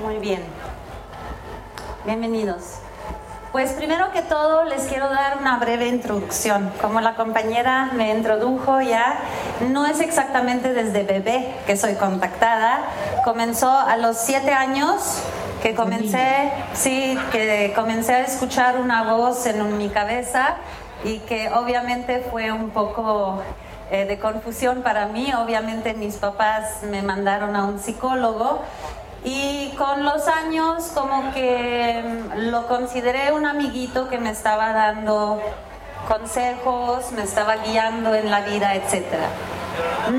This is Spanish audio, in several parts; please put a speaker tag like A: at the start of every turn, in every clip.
A: Muy bien. Bienvenidos. Pues primero que todo les quiero dar una breve introducción. Como la compañera me introdujo ya, no es exactamente desde bebé que soy contactada. Comenzó a los siete años que comencé, sí, que comencé a escuchar una voz en mi cabeza y que obviamente fue un poco eh, de confusión para mí. Obviamente mis papás me mandaron a un psicólogo y con los años como que mm, lo consideré un amiguito que me estaba dando consejos, me estaba guiando en la vida, etc.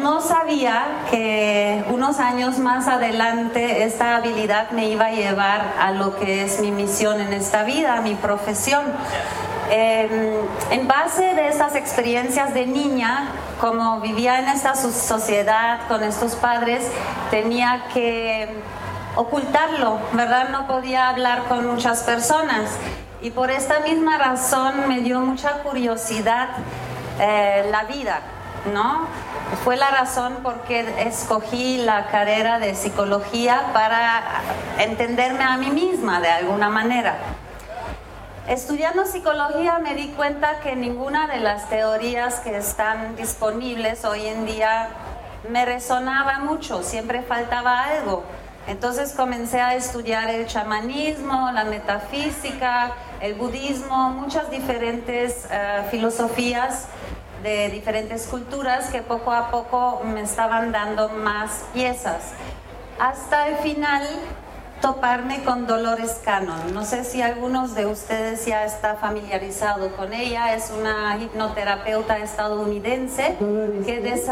A: No sabía que unos años más adelante esta habilidad me iba a llevar a lo que es mi misión en esta vida, a mi profesión. Em, en base de estas experiencias de niña, como vivía en esta sociedad con estos padres, tenía que ocultarlo, ¿verdad? No podía hablar con muchas personas. Y por esta misma razón me dio mucha curiosidad eh, la vida, ¿no? Fue la razón por qué escogí la carrera de psicología para entenderme a mí misma de alguna manera. Estudiando psicología me di cuenta que ninguna de las teorías que están disponibles hoy en día me resonaba mucho, siempre faltaba algo. Entonces comencé a estudiar el chamanismo, la metafísica, el budismo, muchas diferentes eh, filosofías de diferentes culturas que poco a poco me estaban dando más piezas. Hasta el final toparme con Dolores Cannon. No sé si algunos de ustedes ya está familiarizado con ella. Es una hipnoterapeuta estadounidense que es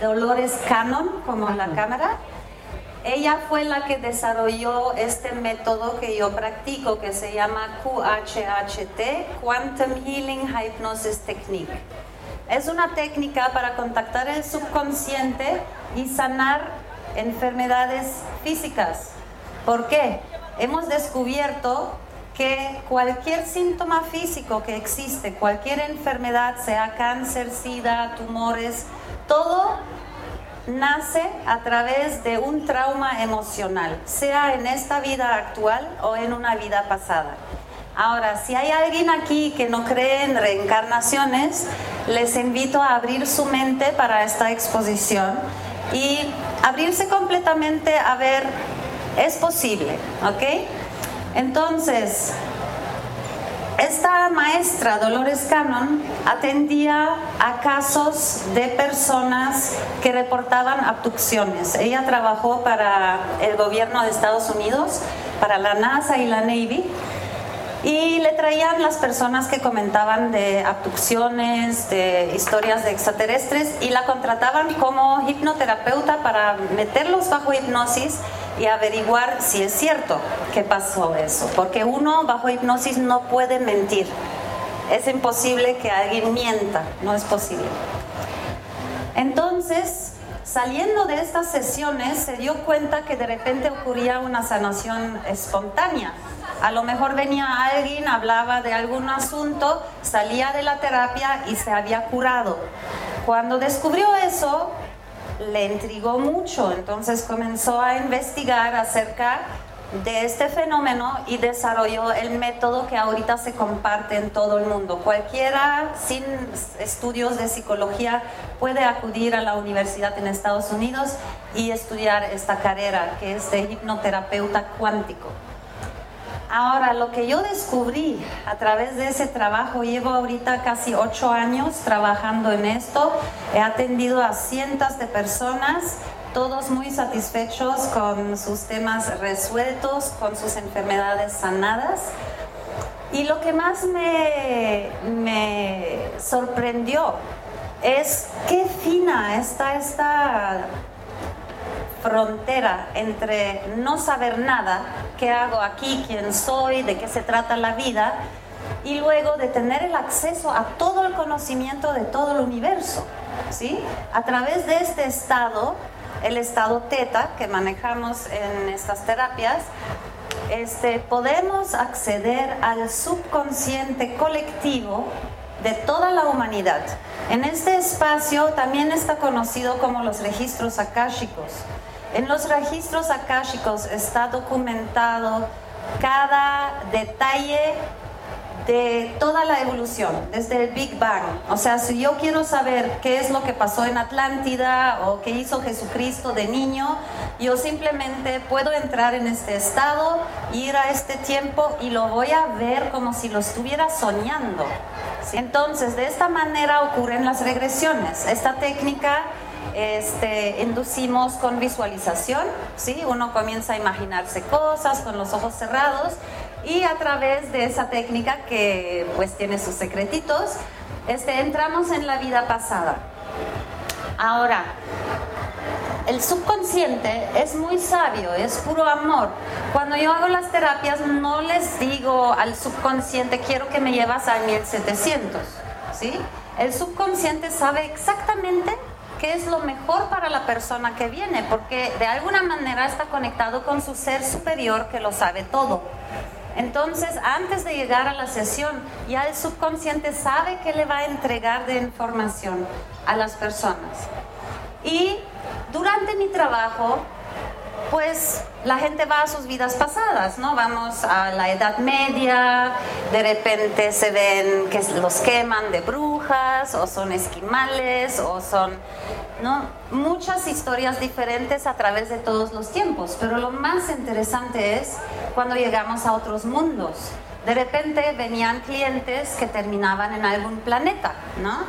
A: Dolores Cannon, como la cámara. Ella fue la que desarrolló este método que yo practico, que se llama QHHT, Quantum Healing Hypnosis Technique. Es una técnica para contactar el subconsciente y sanar enfermedades físicas ¿Por qué? Hemos descubierto que cualquier síntoma físico que existe, cualquier enfermedad, sea cáncer, sida, tumores, todo nace a través de un trauma emocional, sea en esta vida actual o en una vida pasada. Ahora, si hay alguien aquí que no cree en reencarnaciones, les invito a abrir su mente para esta exposición y abrirse completamente a ver es posible, ¿ok? Entonces, esta maestra, Dolores Cannon, atendía a casos de personas que reportaban abducciones. Ella trabajó para el gobierno de Estados Unidos, para la NASA y la Navy, y le traían las personas que comentaban de abducciones, de historias de extraterrestres, y la contrataban como hipnoterapeuta para meterlos bajo hipnosis y averiguar si es cierto que pasó eso, porque uno bajo hipnosis no puede mentir. Es imposible que alguien mienta, no es posible. Entonces, saliendo de estas sesiones, se dio cuenta que de repente ocurría una sanación espontánea. A lo mejor venía alguien, hablaba de algún asunto, salía de la terapia y se había curado. Cuando descubrió eso, le intrigó mucho, entonces comenzó a investigar acerca de este fenómeno y desarrolló el método que ahorita se comparte en todo el mundo. Cualquiera sin estudios de psicología puede acudir a la universidad en Estados Unidos y estudiar esta carrera que es de hipnoterapeuta cuántico. Ahora, lo que yo descubrí a través de ese trabajo, llevo ahorita casi ocho años trabajando en esto, he atendido a cientos de personas, todos muy satisfechos con sus temas resueltos, con sus enfermedades sanadas. Y lo que más me, me sorprendió es qué fina está esta frontera entre no saber nada, qué hago aquí, quién soy, de qué se trata la vida, y luego de tener el acceso a todo el conocimiento de todo el universo. ¿sí? A través de este estado, el estado teta que manejamos en estas terapias, este, podemos acceder al subconsciente colectivo de toda la humanidad. En este espacio también está conocido como los registros akáshicos. En los registros akáshicos está documentado cada detalle de toda la evolución, desde el Big Bang. O sea, si yo quiero saber qué es lo que pasó en Atlántida o qué hizo Jesucristo de niño, yo simplemente puedo entrar en este estado, ir a este tiempo y lo voy a ver como si lo estuviera soñando. Entonces, de esta manera ocurren las regresiones. Esta técnica este, inducimos con visualización, ¿sí? Uno comienza a imaginarse cosas con los ojos cerrados y a través de esa técnica que pues tiene sus secretitos, este, entramos en la vida pasada. Ahora, el subconsciente es muy sabio, es puro amor. Cuando yo hago las terapias no les digo al subconsciente quiero que me llevas a 1700, ¿sí? El subconsciente sabe exactamente qué es lo mejor para la persona que viene, porque de alguna manera está conectado con su ser superior que lo sabe todo. Entonces, antes de llegar a la sesión, ya el subconsciente sabe qué le va a entregar de información a las personas. Y durante mi trabajo, pues la gente va a sus vidas pasadas, ¿no? Vamos a la Edad Media, de repente se ven que los queman de brujas, o son esquimales, o son, ¿no? Muchas historias diferentes a través de todos los tiempos, pero lo más interesante es cuando llegamos a otros mundos. De repente venían clientes que terminaban en algún planeta, ¿no?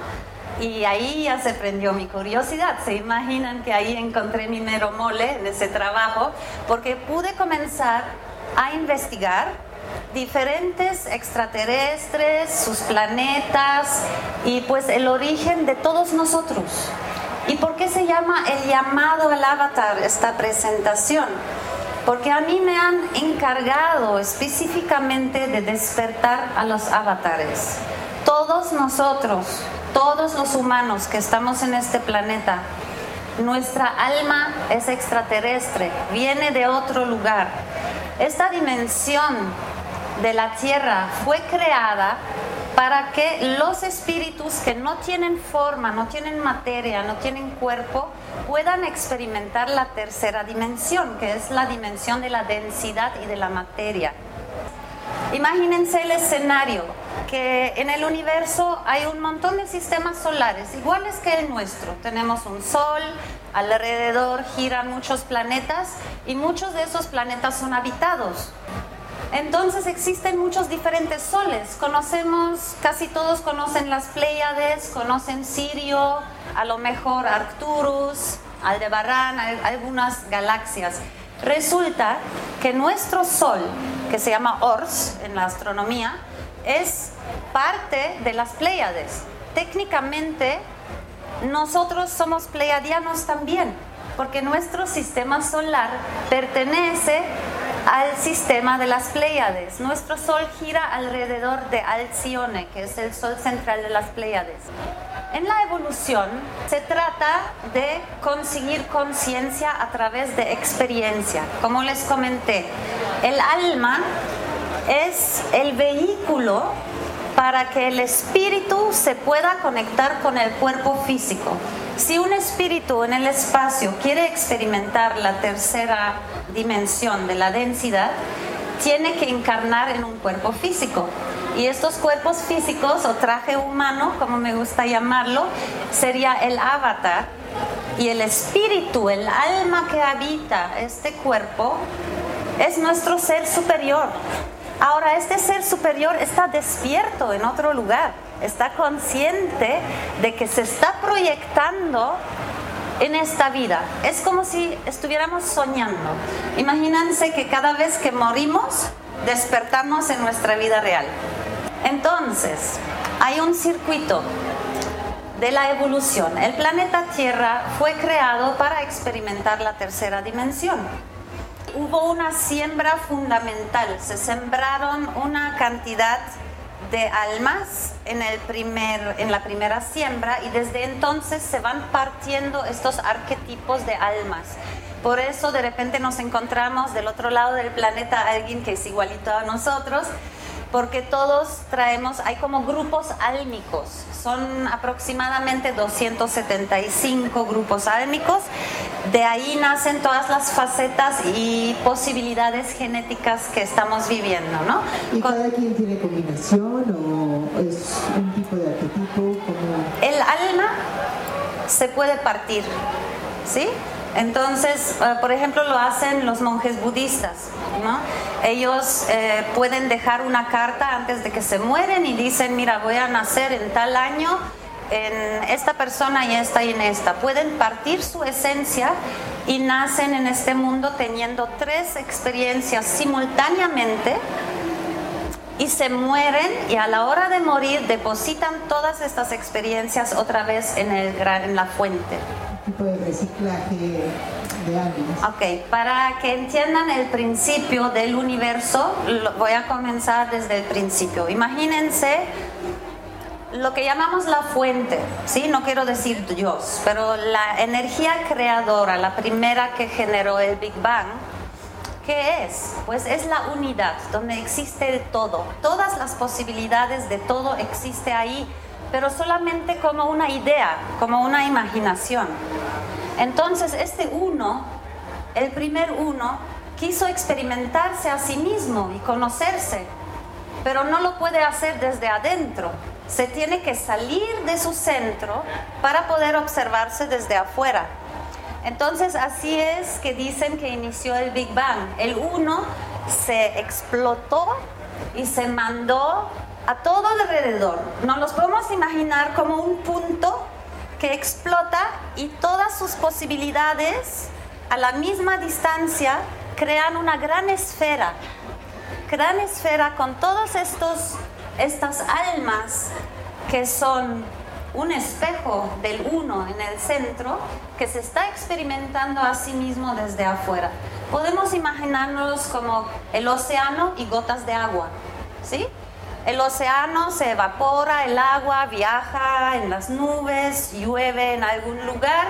A: Y ahí ya se prendió mi curiosidad. Se imaginan que ahí encontré mi mero mole en ese trabajo, porque pude comenzar a investigar diferentes extraterrestres, sus planetas y pues el origen de todos nosotros. ¿Y por qué se llama el llamado al avatar esta presentación? Porque a mí me han encargado específicamente de despertar a los avatares. Todos nosotros todos los humanos que estamos en este planeta, nuestra alma es extraterrestre, viene de otro lugar. Esta dimensión de la Tierra fue creada para que los espíritus que no tienen forma, no tienen materia, no tienen cuerpo, puedan experimentar la tercera dimensión, que es la dimensión de la densidad y de la materia. Imagínense el escenario, que en el universo hay un montón de sistemas solares, iguales que el nuestro. Tenemos un sol, alrededor giran muchos planetas y muchos de esos planetas son habitados. Entonces existen muchos diferentes soles. Conocemos, casi todos conocen las Pléyades, conocen Sirio, a lo mejor Arcturus, Aldebarán, algunas galaxias. Resulta que nuestro Sol, que se llama Ors en la astronomía, es parte de las Pléyades. Técnicamente, nosotros somos pleiadianos también, porque nuestro sistema solar pertenece al sistema de las Pléyades. Nuestro Sol gira alrededor de Alcione, que es el Sol central de las Pléyades. En la evolución se trata de conseguir conciencia a través de experiencia. Como les comenté, el alma es el vehículo para que el espíritu se pueda conectar con el cuerpo físico. Si un espíritu en el espacio quiere experimentar la tercera dimensión de la densidad, tiene que encarnar en un cuerpo físico. Y estos cuerpos físicos o traje humano, como me gusta llamarlo, sería el avatar. Y el espíritu, el alma que habita este cuerpo, es nuestro ser superior. Ahora, este ser superior está despierto en otro lugar, está consciente de que se está proyectando en esta vida. Es como si estuviéramos soñando. Imagínense que cada vez que morimos, despertamos en nuestra vida real. Entonces, hay un circuito de la evolución. El planeta Tierra fue creado para experimentar la tercera dimensión hubo una siembra fundamental, se sembraron una cantidad de almas en, el primer, en la primera siembra y desde entonces se van partiendo estos arquetipos de almas. Por eso de repente nos encontramos del otro lado del planeta alguien que es igualito a nosotros, porque todos traemos, hay como grupos álmicos, son aproximadamente 275 grupos álmicos de ahí nacen todas las facetas y posibilidades genéticas que estamos viviendo, ¿no?
B: ¿Y cada quien tiene combinación o es un tipo de arquetipo?
A: El alma se puede partir, ¿sí? Entonces, eh, por ejemplo, lo hacen los monjes budistas, ¿no? Ellos eh, pueden dejar una carta antes de que se mueren y dicen, mira, voy a nacer en tal año en esta persona y esta y en esta. Pueden partir su esencia y nacen en este mundo teniendo tres experiencias simultáneamente y se mueren y a la hora de morir depositan todas estas experiencias otra vez en, el, en la fuente.
B: Tipo de reciclaje de.
A: Ok, para que entiendan el principio del universo, voy a comenzar desde el principio. Imagínense lo que llamamos la fuente, ¿sí? No quiero decir Dios, pero la energía creadora, la primera que generó el Big Bang, ¿qué es? Pues es la unidad, donde existe todo. Todas las posibilidades de todo existe ahí, pero solamente como una idea, como una imaginación. Entonces, este uno, el primer uno, quiso experimentarse a sí mismo y conocerse, pero no lo puede hacer desde adentro se tiene que salir de su centro para poder observarse desde afuera. Entonces así es que dicen que inició el Big Bang. El uno se explotó y se mandó a todo alrededor. Nos los podemos imaginar como un punto que explota y todas sus posibilidades a la misma distancia crean una gran esfera. Gran esfera con estos estas almas que son un espejo del uno en el centro que se está experimentando a sí mismo desde afuera. Podemos imaginarnos como el océano y gotas de agua, ¿sí? El océano se evapora, el agua viaja en las nubes, llueve en algún lugar,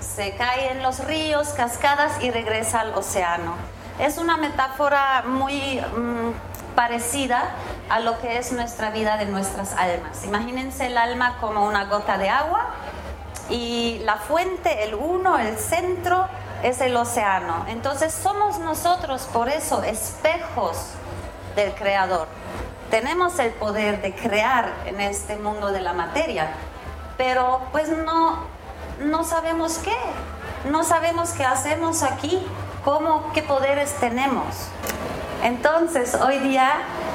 A: se cae en los ríos, cascadas y regresa al océano. Es una metáfora muy mm, parecida a lo que es nuestra vida de nuestras almas. Imagínense el alma como una gota de agua y la fuente, el uno, el centro, es el océano. Entonces somos nosotros, por eso, espejos del Creador. Tenemos el poder de crear en este mundo de la materia, pero pues no, no sabemos qué, no sabemos qué hacemos aquí, cómo, qué poderes tenemos. Entonces, hoy día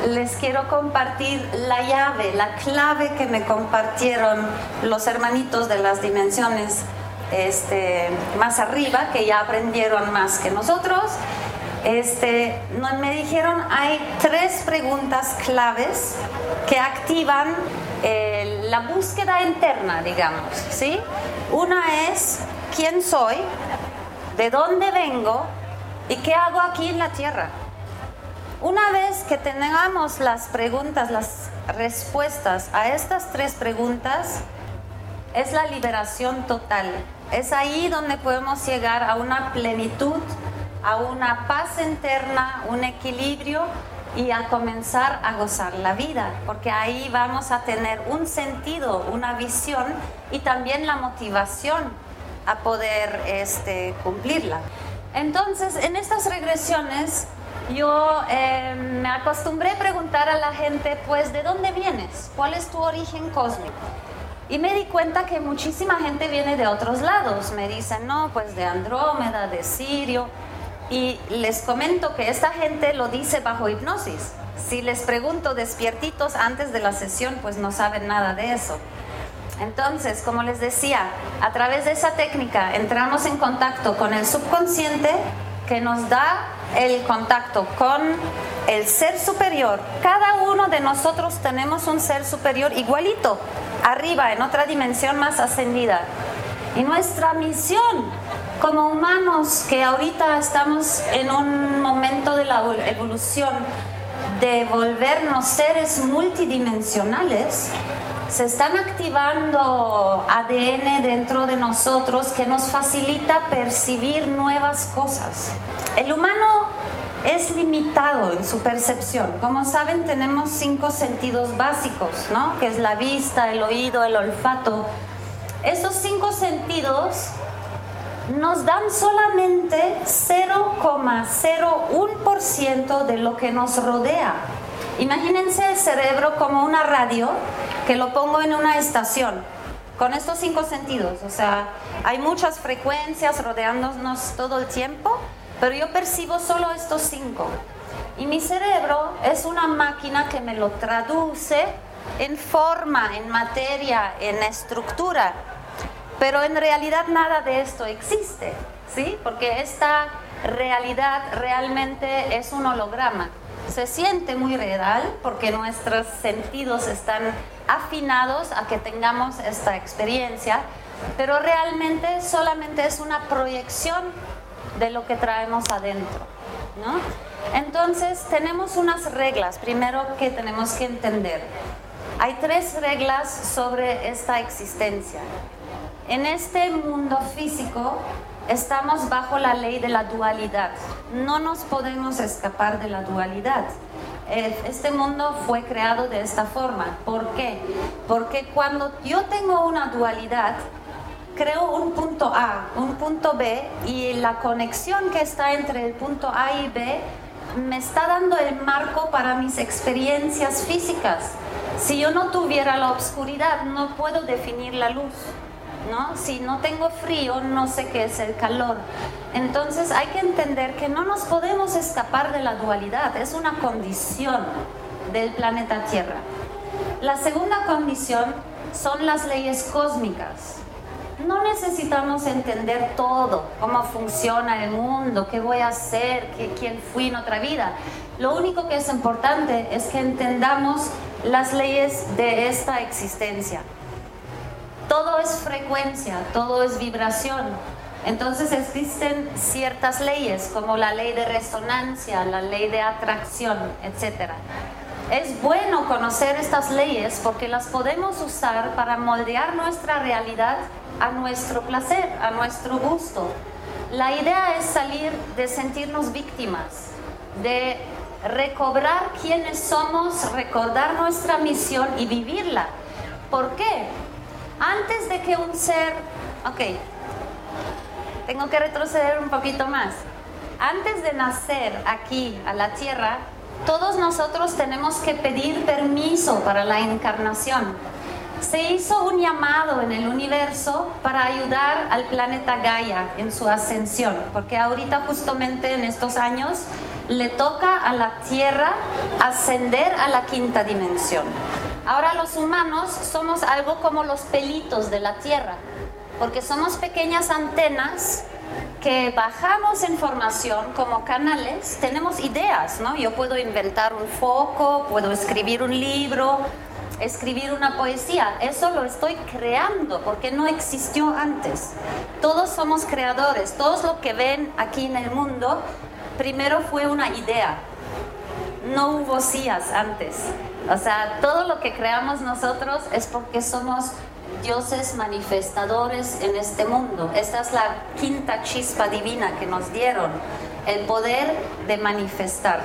A: les quiero compartir la llave, la clave que me compartieron los hermanitos de las dimensiones este, más arriba, que ya aprendieron más que nosotros. Este, me dijeron hay tres preguntas claves que activan eh, la búsqueda interna, digamos, ¿sí? Una es quién soy, de dónde vengo y qué hago aquí en la tierra. Una vez que tengamos las preguntas, las respuestas a estas tres preguntas, es la liberación total. Es ahí donde podemos llegar a una plenitud, a una paz interna, un equilibrio y a comenzar a gozar la vida, porque ahí vamos a tener un sentido, una visión y también la motivación a poder este, cumplirla. Entonces, en estas regresiones yo eh, me acostumbré a preguntar a la gente, pues, ¿de dónde vienes? ¿Cuál es tu origen cósmico? Y me di cuenta que muchísima gente viene de otros lados. Me dicen, no, pues de Andrómeda, de Sirio. Y les comento que esta gente lo dice bajo hipnosis. Si les pregunto despiertitos antes de la sesión, pues no saben nada de eso. Entonces, como les decía, a través de esa técnica entramos en contacto con el subconsciente que nos da el contacto con el ser superior. Cada uno de nosotros tenemos un ser superior igualito, arriba, en otra dimensión más ascendida. Y nuestra misión como humanos, que ahorita estamos en un momento de la evolución, de volvernos seres multidimensionales, se están activando ADN dentro de nosotros que nos facilita percibir nuevas cosas. El humano es limitado en su percepción. Como saben, tenemos cinco sentidos básicos, ¿no? Que es la vista, el oído, el olfato. Estos cinco sentidos nos dan solamente 0,01% de lo que nos rodea. Imagínense el cerebro como una radio que lo pongo en una estación con estos cinco sentidos. O sea, hay muchas frecuencias rodeándonos todo el tiempo, pero yo percibo solo estos cinco. Y mi cerebro es una máquina que me lo traduce en forma, en materia, en estructura. Pero en realidad nada de esto existe, ¿sí? Porque esta realidad realmente es un holograma. Se siente muy real porque nuestros sentidos están afinados a que tengamos esta experiencia, pero realmente solamente es una proyección de lo que traemos adentro, ¿no? Entonces tenemos unas reglas, primero que tenemos que entender. Hay tres reglas sobre esta existencia. En este mundo físico estamos bajo la ley de la dualidad. No nos podemos escapar de la dualidad. Este mundo fue creado de esta forma. ¿Por qué? Porque cuando yo tengo una dualidad, creo un punto A, un punto B y la conexión que está entre el punto A y B me está dando el marco para mis experiencias físicas. Si yo no tuviera la oscuridad, no puedo definir la luz. ¿No? Si no tengo frío, no sé qué es el calor. Entonces hay que entender que no nos podemos escapar de la dualidad, es una condición del planeta Tierra. La segunda condición son las leyes cósmicas. No necesitamos entender todo, cómo funciona el mundo, qué voy a hacer, quién fui en otra vida. Lo único que es importante es que entendamos las leyes de esta existencia. Todo es frecuencia, todo es vibración. Entonces existen ciertas leyes como la ley de resonancia, la ley de atracción, etc. Es bueno conocer estas leyes porque las podemos usar para moldear nuestra realidad a nuestro placer, a nuestro gusto. La idea es salir de sentirnos víctimas, de recobrar quiénes somos, recordar nuestra misión y vivirla. ¿Por qué? Antes de que un ser, ok, tengo que retroceder un poquito más. Antes de nacer aquí a la tierra, todos nosotros tenemos que pedir permiso para la encarnación. Se hizo un llamado en el universo para ayudar al planeta Gaia en su ascensión, porque ahorita justamente en estos años le toca a la Tierra ascender a la quinta dimensión. Ahora los humanos somos algo como los pelitos de la Tierra, porque somos pequeñas antenas que bajamos información como canales, tenemos ideas, ¿no? Yo puedo inventar un foco, puedo escribir un libro, escribir una poesía, eso lo estoy creando porque no existió antes. Todos somos creadores, todos lo que ven aquí en el mundo primero fue una idea. No hubo sillas antes. O sea, todo lo que creamos nosotros es porque somos dioses manifestadores en este mundo. Esta es la quinta chispa divina que nos dieron, el poder de manifestar.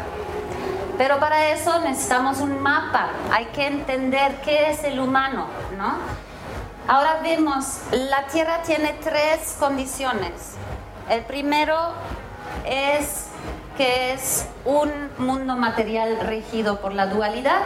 A: Pero para eso necesitamos un mapa, hay que entender qué es el humano, ¿no? Ahora vemos, la Tierra tiene tres condiciones. El primero es que es un mundo material regido por la dualidad.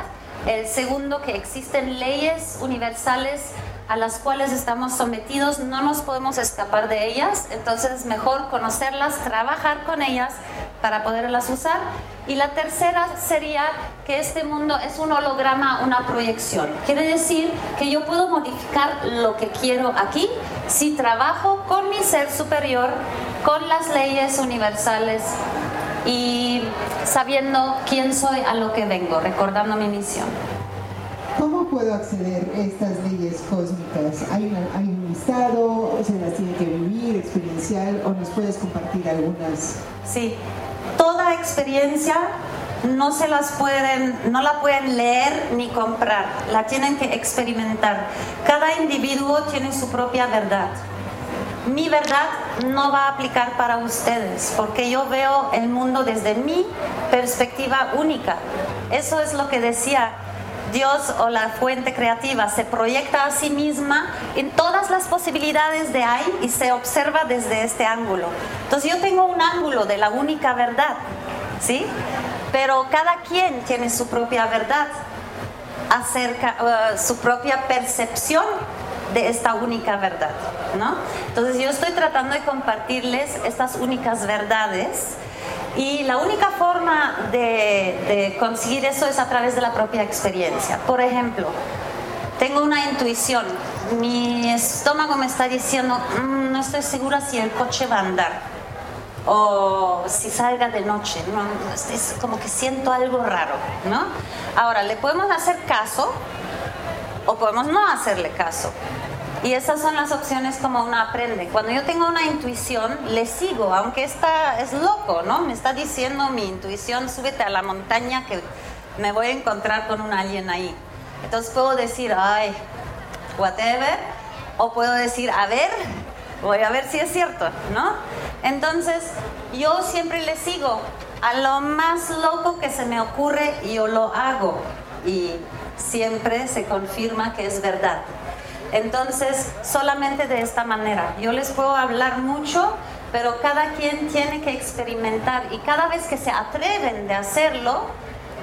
A: El segundo, que existen leyes universales a las cuales estamos sometidos, no nos podemos escapar de ellas, entonces es mejor conocerlas, trabajar con ellas para poderlas usar. Y la tercera sería que este mundo es un holograma, una proyección. Quiere decir que yo puedo modificar lo que quiero aquí si trabajo con mi ser superior, con las leyes universales y sabiendo quién soy, a lo que vengo, recordando mi misión.
B: ¿Cómo puedo acceder a estas leyes cósmicas? ¿Hay, un listado? ¿Se las tiene que vivir, experiencial? ¿O nos puedes compartir algunas?
A: Sí, toda experiencia no se las pueden, no la pueden leer ni comprar, la tienen que experimentar. Cada individuo tiene su propia verdad mi verdad no va a aplicar para ustedes, porque yo veo el mundo desde mi perspectiva única. Eso es lo que decía. Dios o la fuente creativa se proyecta a sí misma en todas las posibilidades de ahí y se observa desde este ángulo. Entonces yo tengo un ángulo de la única verdad, ¿sí? Pero cada quien tiene su propia verdad acerca, uh, su propia percepción de esta única verdad, ¿no? Entonces yo estoy tratando de compartirles estas únicas verdades y la única forma de, conseguir eso es a través de la propia experiencia. Por ejemplo, tengo una intuición, mi estómago me está diciendo, mm, no estoy segura si el coche va a andar o si salga de noche, ¿no? es como que siento algo raro, ¿no? Ahora, ¿le podemos hacer caso o podemos no hacerle caso? Y esas son las opciones como uno aprende. Cuando yo tengo una intuición, le sigo, aunque esta es loco, ¿no? Me está diciendo mi intuición, súbete a la montaña que me voy a encontrar con un alien ahí. Entonces puedo decir, ay, whatever, o puedo decir, a ver, voy a ver si es cierto, ¿no? Entonces, yo siempre le sigo a lo más loco que se me ocurre, yo lo hago y siempre se confirma que es verdad. Entonces, solamente de esta manera. Yo les puedo hablar mucho, pero cada quien tiene que experimentar y cada vez que se atreven de hacerlo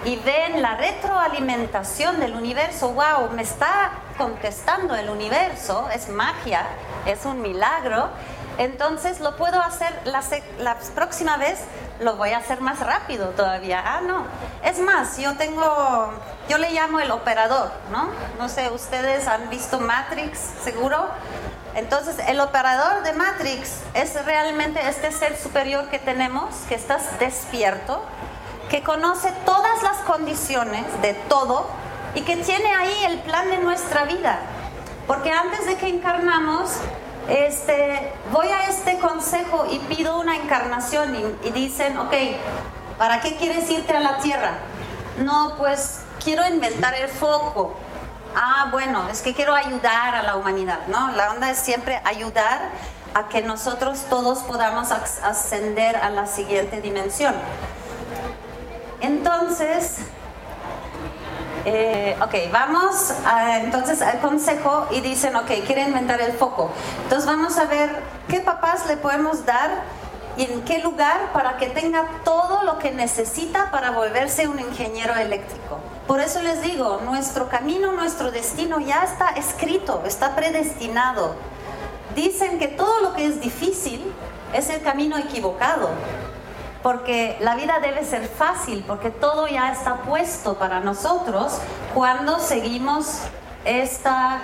A: y ven la retroalimentación del universo, wow, me está contestando el universo, es magia, es un milagro, entonces lo puedo hacer la, próxima vez, lo voy a hacer más rápido todavía. Ah, no. Es más, yo tengo, yo le llamo el operador, ¿no? No sé, ustedes han visto Matrix, seguro. Entonces, el operador de Matrix es realmente este ser superior que tenemos, que estás despierto, que conoce todas las condiciones de todo y que tiene ahí el plan de nuestra vida. Porque antes de que encarnamos, este, voy a este consejo y pido una encarnación y, dicen, ok, ¿para qué quieres irte a la tierra? No, pues quiero inventar el foco. Ah, bueno, es que quiero ayudar a la humanidad, ¿no? La onda es siempre ayudar a que nosotros todos podamos ascender a la siguiente dimensión. Entonces, eh, ok, vamos entonces al consejo y dicen, ok, quieren inventar el foco. Entonces vamos a ver qué papás le podemos dar y en qué lugar para que tenga todo lo que necesita para volverse un ingeniero eléctrico. Por eso les digo, nuestro camino, nuestro destino ya está escrito, está predestinado. Dicen que todo lo que es difícil es el camino equivocado porque la vida debe ser fácil, porque todo ya está puesto para nosotros cuando seguimos esta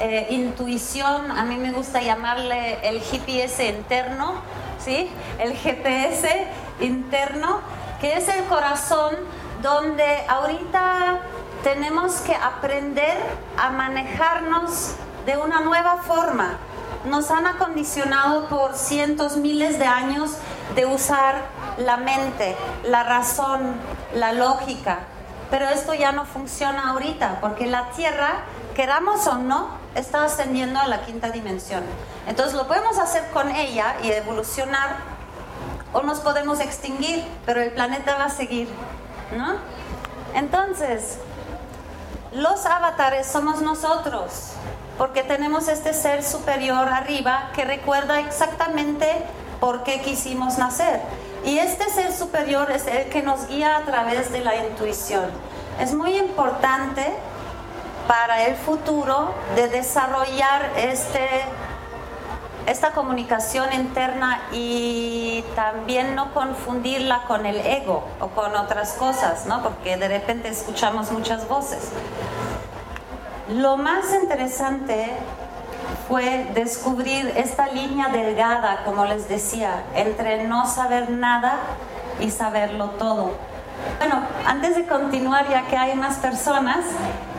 A: eh, intuición, a mí me gusta llamarle el GPS interno, ¿sí? El GPS interno, que es el corazón donde ahorita tenemos que aprender a manejarnos de una nueva forma. Nos han acondicionado por cientos, miles de años de usar la mente, la razón, la lógica. Pero esto ya no funciona ahorita, porque la Tierra, queramos o no, está ascendiendo a la quinta dimensión. Entonces lo podemos hacer con ella y evolucionar, o nos podemos extinguir, pero el planeta va a seguir, ¿no? Entonces, los avatares somos nosotros, porque tenemos este ser superior arriba que recuerda exactamente por qué quisimos nacer. Y este ser superior es el que nos guía a través de la intuición. Es muy importante para el futuro de desarrollar este, esta comunicación interna y también no confundirla con el ego o con otras cosas, ¿no? porque de repente escuchamos muchas voces. Lo más interesante fue descubrir esta línea delgada, como les decía, entre no saber nada y saberlo todo. Bueno, antes de continuar, ya que hay más personas,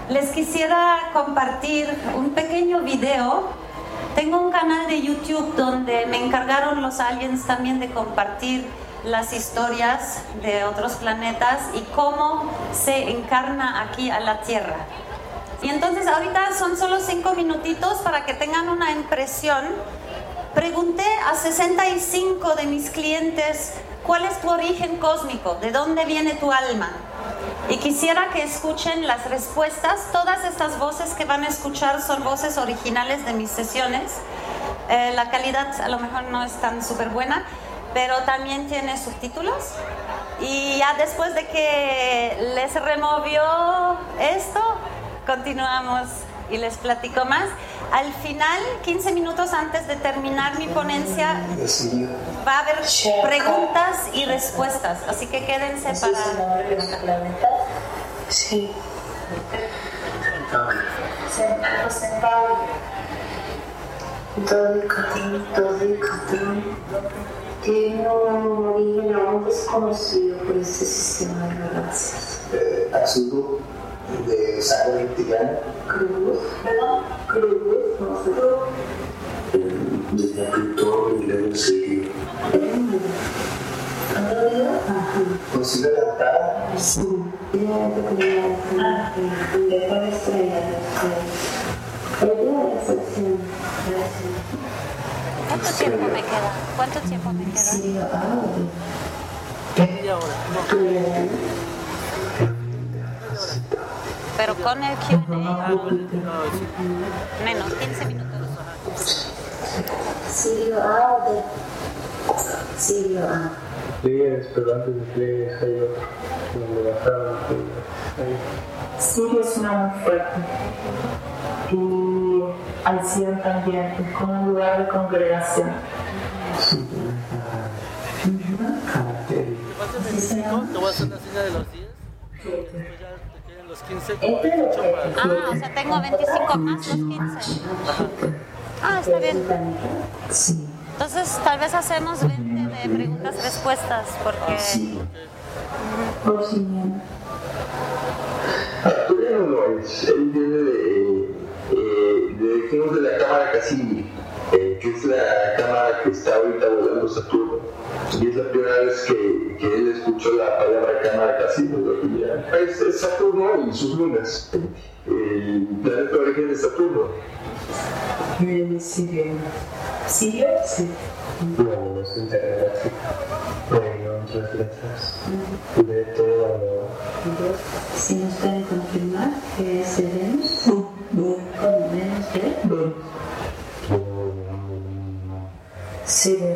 A: les quisiera compartir un pequeño video. Tengo un canal de YouTube donde me encargaron los aliens también de compartir las historias de otros planetas y cómo se encarna aquí a la Tierra. Y entonces ahorita son solo cinco minutitos para que tengan una impresión. Pregunté a 65 de mis clientes, ¿cuál es tu origen cósmico? ¿De dónde viene tu alma? Y quisiera que escuchen las respuestas. Todas estas voces que van a escuchar son voces originales de mis sesiones. Eh, la calidad a lo mejor no es tan súper buena, pero también tiene subtítulos. Y ya después de que les removió esto, continuamos y les platico más. Al final, 15 minutos antes de terminar mi ponencia, va a haber preguntas y respuestas, así que quédense para...
C: Sí. Todo el Catán, todo el Catán tiene un origen aún desconocido por este sistema de galaxias.
D: Eh, Azul de sangre reptiliana.
C: Cruz, ¿verdad? Cruz, no sé.
D: Desde Plutón y luego.
C: De estrella. La excepción.
A: ¿Cuánto tiempo me queda? ¿Cuánto tiempo me queda?
C: Sí, ah,
A: Pero con el Q&A, menos 15 minutos.
C: Sirio A o D. Sirio A.
D: Líderes, pero antes de líderes hay otro. Donde bajaron.
E: Sirio es una muy fuerte. Y Alción también, es como un lugar de congregación.
F: Te voy a hacer una señal de los 10. Los 15 como
E: Este
F: 28
E: es
F: para.
A: Ah, o sea, tengo 25 más los 15. Ah, está bien.
C: Sí.
A: Entonces, tal vez hacemos 20 de preguntas-respuestas, porque...
E: Por si no.
G: Es, él viene de, eh, de, dijimos, de la cámara Cassini, eh, que es la cámara que está ahorita volando Saturno. Y es la primera vez que, que él escuchó la palabra cámara Cassini. lo que ya- Es, es Saturno y sus lunas, el planeta de origen de Saturno.
E: De Sirio. ¿Sirio? Sí.
D: No, no es intergaláctico. Pero otras letras. De todo.
C: Si nos pueden confirmar que es de Venus. ¿Cómo Venus de?
E: Sirio.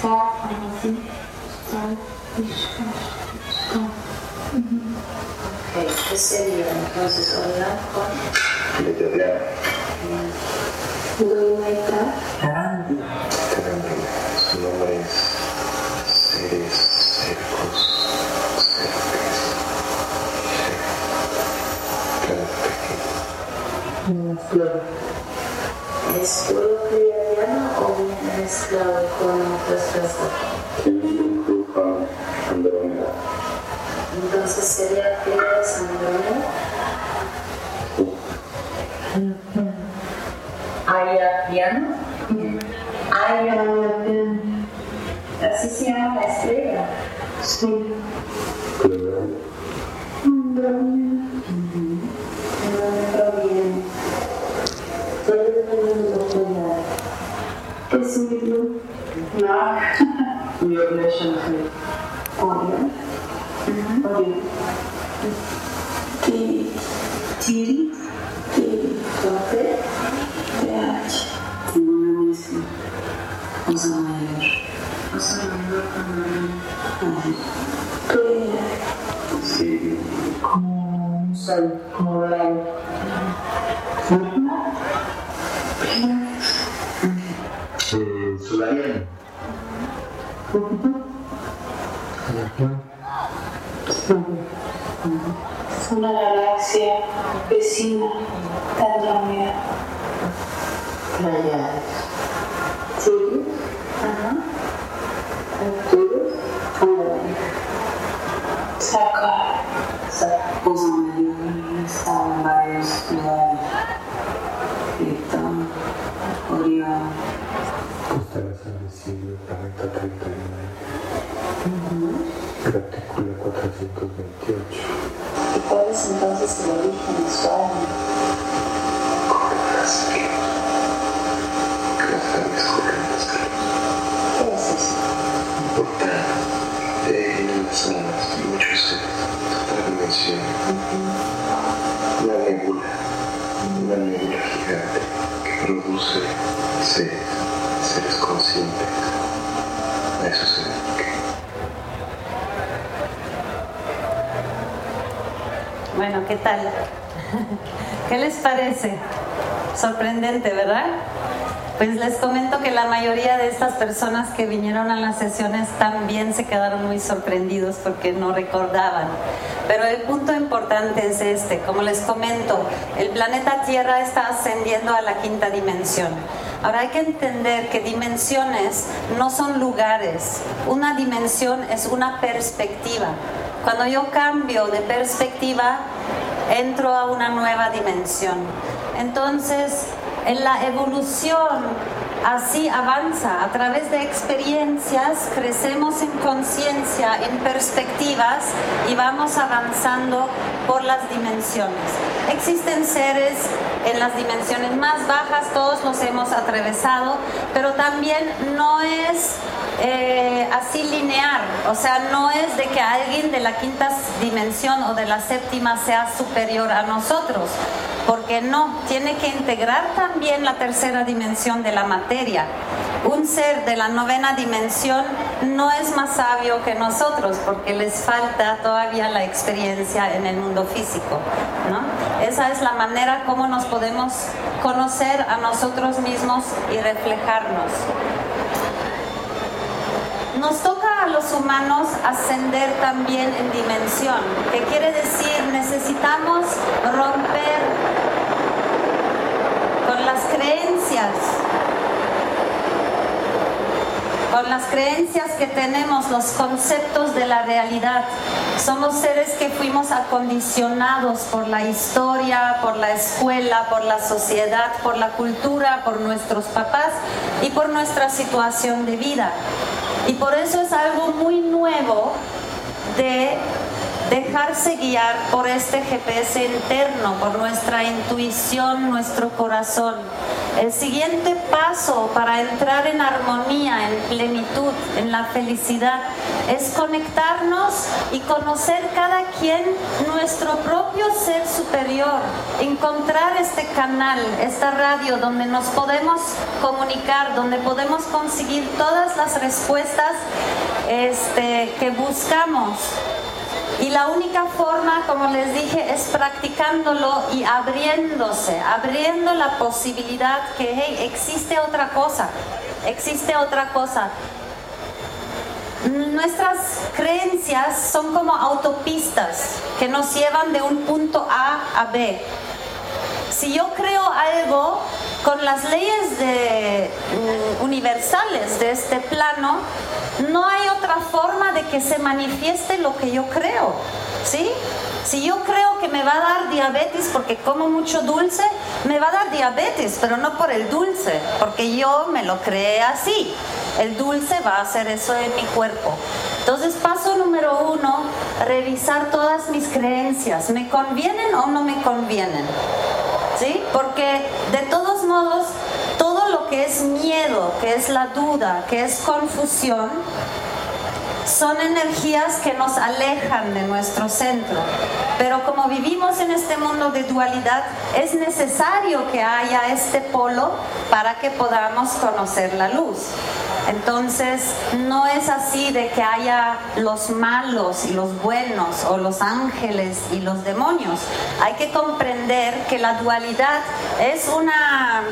E: Está. Algo así. Está. Está.
C: Ok, ¿Qué sería entonces Orión con
G: Vegetariano.
E: Luego
C: Arandi?
D: Su nombre es Ceres, Cercos, Cerques, Cerques.
C: ¿Es puro criadiano o mezclado con otras
G: Andrómeda.
C: Entonces sería Pleiades Andrómeda.
E: Aya piano.
G: question produce seres, seres conscientes. Eso se.
A: Bueno, ¿qué tal? ¿Qué les parece? Sorprendente, ¿verdad? Pues les comento que la mayoría de estas personas que vinieron a las sesiones también se quedaron muy sorprendidos porque no recordaban. Pero el punto importante es este, como les comento, el planeta Tierra está ascendiendo a la quinta dimensión. Ahora hay que entender que dimensiones no son lugares, una dimensión es una perspectiva. Cuando yo cambio de perspectiva, entro a una nueva dimensión. Entonces, en la evolución así avanza, a través de experiencias crecemos en conciencia, en perspectivas y vamos avanzando por las dimensiones. Existen seres en las dimensiones más bajas, todos los hemos atravesado, pero también no es eh, así lineal, o sea, no es de que alguien de la quinta dimensión o de la séptima sea superior a nosotros, porque no, tiene que integrar también la tercera dimensión de la materia. Un ser de la novena dimensión no es más sabio que nosotros porque les falta todavía la experiencia en el mundo físico. ¿no? Esa es la manera como nos podemos conocer a nosotros mismos y reflejarnos. Nos toca los humanos ascender también en dimensión, que quiere decir necesitamos romper con las creencias, con las creencias que tenemos, los conceptos de la realidad. Somos seres que fuimos acondicionados por la historia, por la escuela, por la sociedad, por la cultura, por nuestros papás y por nuestra situación de vida. Y por eso es algo muy nuevo de dejarse guiar por este GPS interno, por nuestra intuición, nuestro corazón. El siguiente paso para entrar en armonía, en plenitud, en la felicidad, es conectarnos y conocer cada quien nuestro propio ser superior, encontrar este canal, esta radio donde nos podemos comunicar, donde podemos conseguir todas las respuestas este, que buscamos. Y la única forma, como les dije, es practicándolo y abriéndose, abriendo la posibilidad que existe otra cosa, existe otra cosa. Nuestras creencias son como autopistas que nos llevan de un punto A a B. Si yo creo algo con las leyes mm, universales de este plano, no hay otra forma de que se manifieste lo que yo creo. ¿Sí? Si yo creo que me va a dar diabetes porque como mucho dulce, me va a dar diabetes, pero no por el dulce, porque yo me lo creé así. El dulce va a hacer eso en mi cuerpo. Entonces, paso número uno, revisar todas mis creencias. ¿Me convienen o no me convienen? ¿Sí? Porque de todos modos, todo lo que es miedo, que es la duda, que es confusión, son energías que nos alejan de nuestro centro. Pero como vivimos en este mundo de dualidad, es necesario que haya este polo para que podamos conocer la luz. Entonces, no es así de que haya los malos y los buenos, o los ángeles y los demonios. Hay que comprender que la dualidad es una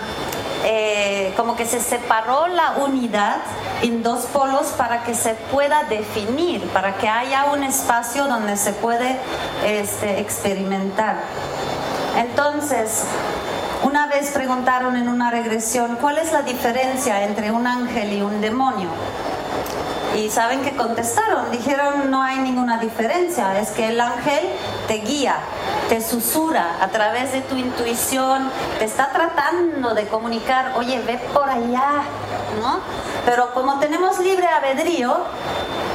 A: eh, como que se separó la unidad en dos polos para que se pueda definir, para que haya un espacio donde se puede este, experimentar. Entonces, una vez preguntaron en una regresión, ¿cuál es la diferencia entre un ángel y un demonio? Y saben que contestaron, dijeron no hay ninguna diferencia, es que el ángel te guía, te susura a través de tu intuición, te está tratando de comunicar, oye, ve por allá, ¿no? Pero como tenemos libre albedrío,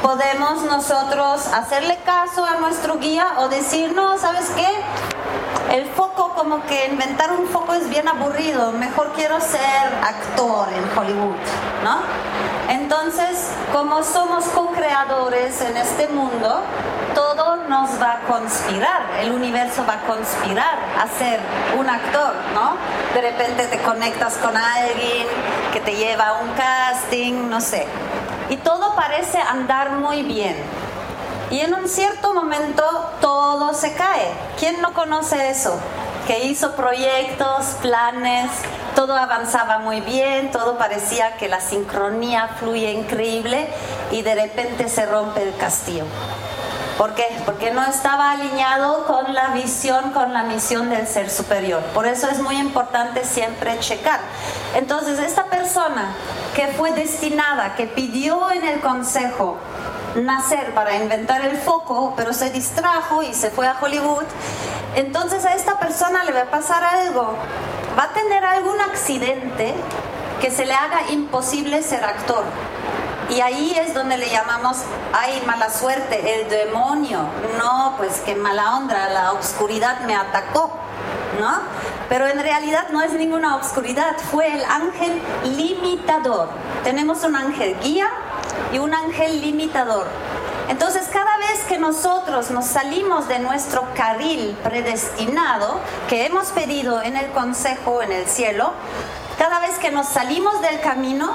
A: podemos nosotros hacerle caso a nuestro guía o decir, no, ¿sabes qué? El foco, como que inventar un foco es bien aburrido, mejor quiero ser actor en Hollywood, ¿no? Entonces, como somos co-creadores en este mundo, todo nos va a conspirar, el universo va a conspirar a ser un actor, ¿no? De repente te conectas con alguien que te lleva a un casting, no sé. Y todo parece andar muy bien. Y en un cierto momento todo se cae. ¿Quién no conoce eso? Que hizo proyectos, planes, todo avanzaba muy bien, todo parecía que la sincronía fluye increíble y de repente se rompe el castillo. ¿Por qué? Porque no estaba alineado con la visión, con la misión del ser superior. Por eso es muy importante siempre checar. Entonces, esta persona que fue destinada, que pidió en el consejo nacer para inventar el foco, pero se distrajo y se fue a Hollywood, entonces a esta persona le va a pasar algo. Va a tener algún accidente que se le haga imposible ser actor. Y ahí es donde le llamamos, ay, mala suerte, el demonio. No, pues qué mala onda, la oscuridad me atacó, ¿no? Pero en realidad no es ninguna oscuridad, fue el ángel limitador. Tenemos un ángel guía y un ángel limitador. Entonces, cada vez que nosotros nos salimos de nuestro carril predestinado, que hemos pedido en el consejo en el cielo, cada vez que nos salimos del camino,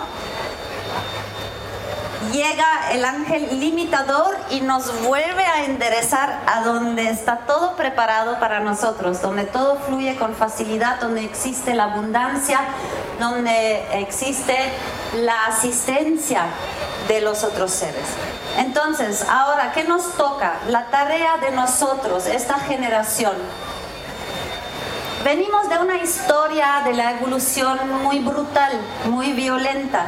A: llega el ángel limitador y nos vuelve a enderezar a donde está todo preparado para nosotros, donde todo fluye con facilidad, donde existe la abundancia, donde existe la asistencia de los otros seres. Entonces, ahora, ¿qué nos toca? La tarea de nosotros, esta generación, Venimos de una historia de la evolución muy brutal, muy violenta.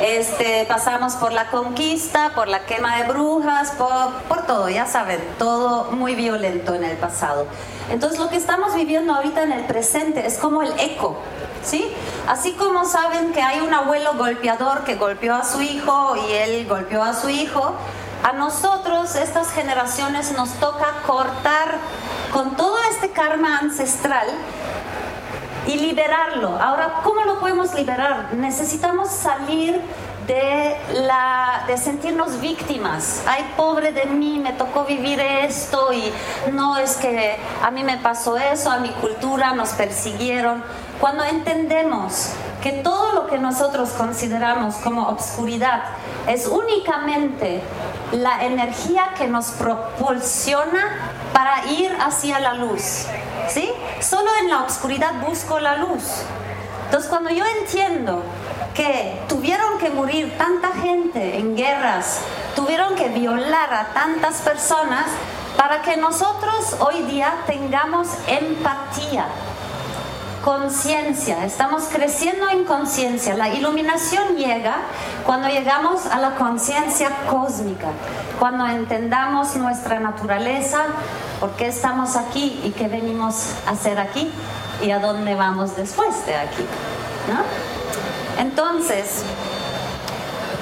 A: Este, pasamos por la conquista, por la quema de brujas, por, por todo, ya saben, todo muy violento en el pasado. Entonces lo que estamos viviendo ahorita en el presente es como el eco, ¿sí? Así como saben que hay un abuelo golpeador que golpeó a su hijo y él golpeó a su hijo, a nosotros, estas generaciones, nos toca cortar con todo este karma ancestral y liberarlo. Ahora, ¿cómo lo podemos liberar? Necesitamos salir de, la, de sentirnos víctimas. Ay, pobre de mí, me tocó vivir esto y no es que a mí me pasó eso, a mi cultura nos persiguieron. Cuando entendemos que todo lo que nosotros consideramos como obscuridad es únicamente la energía que nos propulsiona para ir hacia la luz. ¿Sí? Solo en la oscuridad busco la luz. Entonces cuando yo entiendo que tuvieron que morir tanta gente en guerras, tuvieron que violar a tantas personas para que nosotros hoy día tengamos empatía conciencia, estamos creciendo en conciencia. La iluminación llega cuando llegamos a la conciencia cósmica, cuando entendamos nuestra naturaleza, por qué estamos aquí y qué venimos a hacer aquí y a dónde vamos después de aquí. Entonces,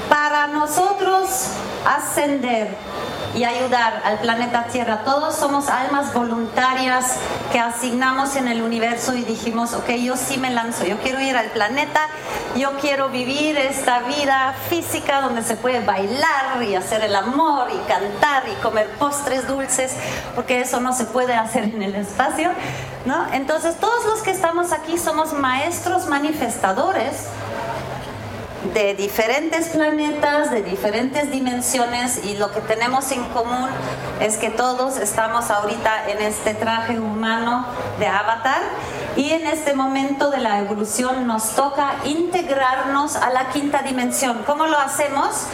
A: para nosotros ascender y ayudar al planeta Tierra. Todos somos almas voluntarias que asignamos en el universo y dijimos, ok, yo sí me lanzo, yo quiero ir al planeta, yo quiero vivir esta vida física donde se puede bailar y hacer el amor y cantar y comer postres dulces, porque eso no se puede hacer en el espacio, ¿no? Entonces todos los que estamos aquí somos maestros manifestadores de diferentes planetas, de diferentes dimensiones y lo que tenemos en común es que todos estamos ahorita en este traje humano de avatar y en este momento de la evolución nos toca integrarnos a la quinta dimensión. ¿Cómo lo hacemos?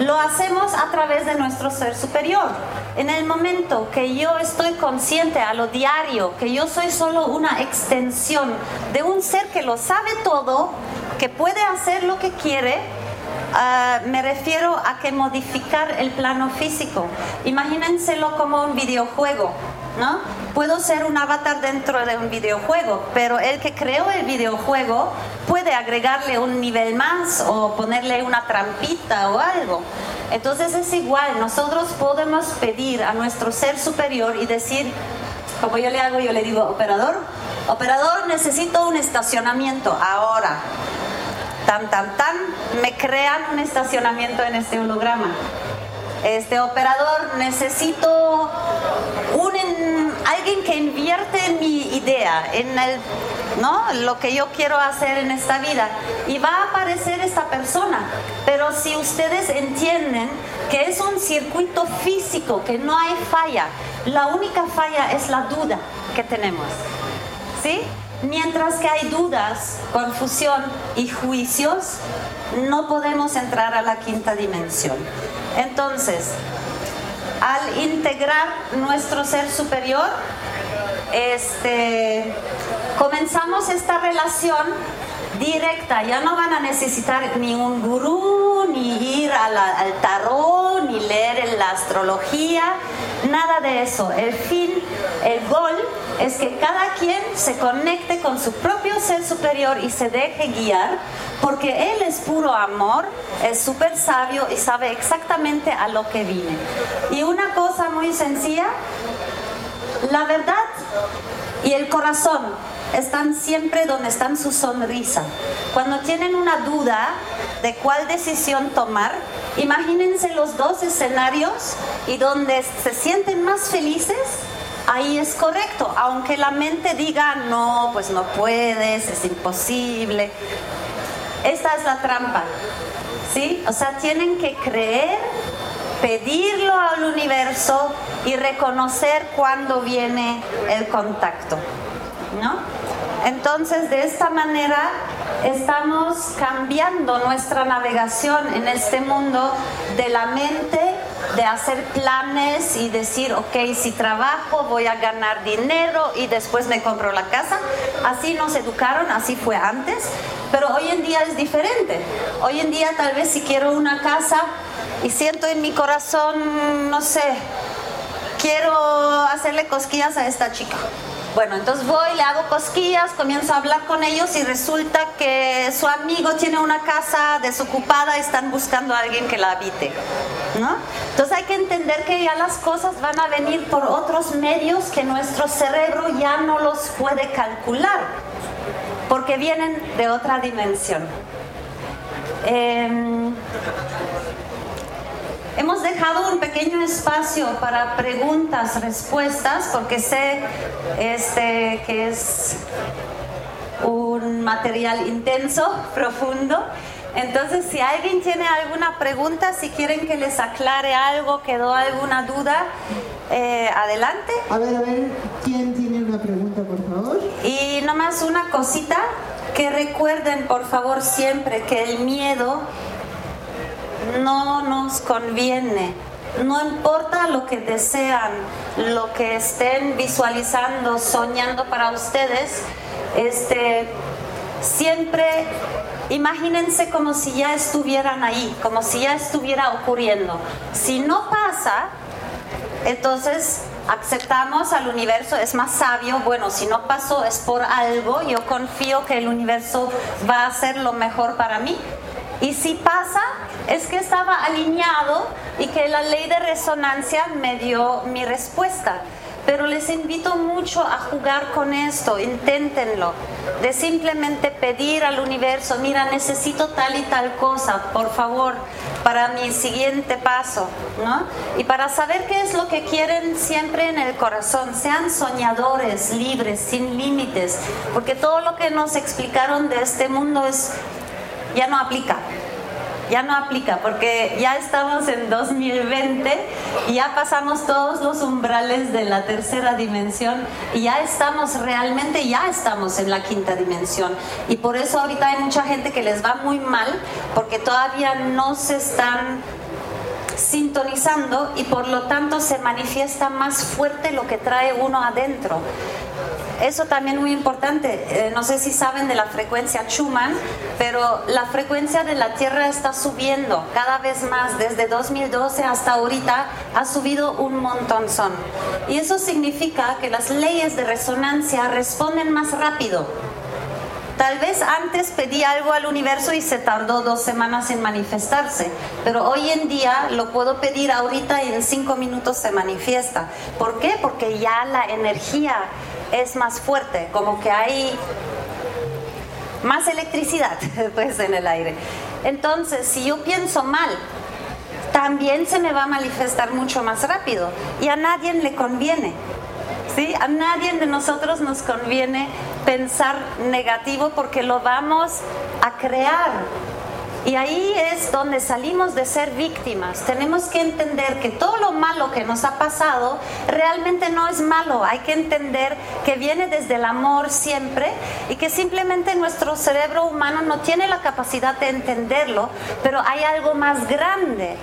A: Lo hacemos a través de nuestro ser superior. En el momento que yo estoy consciente a lo diario, que yo soy solo una extensión de un ser que lo sabe todo, que puede hacer lo que quiere, ah, me refiero a que modificar el plano físico. Imagínenselo como un videojuego, ¿no? Puedo ser un avatar dentro de un videojuego, pero el que creó el videojuego puede agregarle un nivel más o ponerle una trampita o algo. Entonces es igual, nosotros podemos pedir a nuestro ser superior y decir, como yo le hago, yo le digo, operador, operador, necesito un estacionamiento ahora. Tan, tan, tan, me crean un estacionamiento en este holograma. Este operador, necesito un, alguien que invierte mi idea, en el, ¿no? lo que yo quiero hacer en esta vida. Y va a aparecer esta persona. Pero si ustedes entienden que es un circuito físico, que no hay falla, la única falla es la duda que tenemos. ¿Sí? Mientras que hay dudas, confusión y juicios, no podemos entrar a la quinta dimensión. Entonces, al integrar nuestro ser superior, este, comenzamos esta relación directa, ya no van a necesitar ni un gurú, ni ir al tarot, ni leer la astrología, nada de eso. El fin, el gol es que cada quien se conecte con su propio ser superior y se deje guiar, porque Él es puro amor, es súper sabio y sabe exactamente a lo que viene. Y una cosa muy sencilla, la verdad y el corazón están siempre donde están su sonrisa. Cuando tienen una duda de cuál decisión tomar, imagínense los dos escenarios y donde se sienten más felices, ahí es correcto, aunque la mente diga, no, pues no puedes, es imposible. Esta es la trampa, ¿sí? O sea, tienen que creer, pedirlo al universo y reconocer cuando viene el contacto, ¿no? Entonces, de esta manera estamos cambiando nuestra navegación en este mundo de la mente, de hacer planes y decir, ok, si trabajo voy a ganar dinero y después me compro la casa. Así nos educaron, así fue antes, pero hoy en día es diferente. Hoy en día tal vez si quiero una casa y siento en mi corazón, no sé, quiero hacerle cosquillas a esta chica bueno, entonces voy, le hago cosquillas, comienzo a hablar con ellos y resulta que su amigo tiene una casa desocupada y están buscando a alguien que la habite. ¿no? Entonces hay que entender que ya las cosas van a venir por otros medios que nuestro cerebro ya no los puede calcular, porque vienen de otra dimensión. Em, Hemos dejado un pequeño espacio para preguntas, respuestas, porque sé este, que es un material intenso, profundo. Entonces, si alguien tiene alguna pregunta, si quieren que les aclare algo, quedó alguna duda, eh, adelante.
B: A ver, a ver, ¿quién tiene una pregunta, por favor?
A: Y nomás una cosita, que recuerden, por favor, siempre que el miedo no nos conviene. No importa lo que desean, lo que estén visualizando, soñando para ustedes, este, siempre imagínense como si ya estuvieran ahí, como si ya estuviera ocurriendo. Si no pasa, entonces aceptamos al universo, es más sabio, bueno, si no pasó es por algo, yo confío que el universo va a hacer lo mejor para mí. Y si pasa, es que estaba alineado y que la ley de resonancia me dio mi respuesta. Pero les invito mucho a jugar con esto, inténtenlo, de simplemente pedir al universo, mira, necesito tal y tal cosa, por favor, para mi siguiente paso, ¿no? Y para saber qué es lo que quieren siempre en el corazón, sean soñadores, libres, sin límites, porque todo lo que nos explicaron de este mundo es, ya no aplica ya no aplica porque ya estamos en 2020 y ya pasamos todos los umbrales de la tercera dimensión y ya estamos realmente, ya estamos en la quinta dimensión. Y por eso ahorita hay mucha gente que les va muy mal porque todavía no se están sintonizando y por lo tanto se manifiesta más fuerte lo que trae uno adentro. Eso también muy importante. Eh, no sé si saben de la frecuencia Schumann, pero la frecuencia de la Tierra está subiendo cada vez más. Desde 2012 hasta ahorita ha subido un montón. Son. Y eso significa que las leyes de resonancia responden más rápido. Tal vez antes pedí algo al universo y se tardó dos semanas en manifestarse, pero hoy en día lo puedo pedir ahorita y en cinco minutos se manifiesta. ¿Por qué? Porque ya la energía es más fuerte, como que hay más electricidad pues en el aire. Entonces, si yo pienso mal, también se me va a manifestar mucho más rápido y a nadie le conviene. ¿sí? A nadie de nosotros nos conviene pensar negativo porque lo vamos a crear. Y ahí es donde salimos de ser víctimas. Tenemos que entender que todo lo malo que nos ha pasado realmente no es malo. Hay que entender que viene desde el amor siempre y que simplemente nuestro cerebro humano no tiene la capacidad de entenderlo, pero hay algo más grande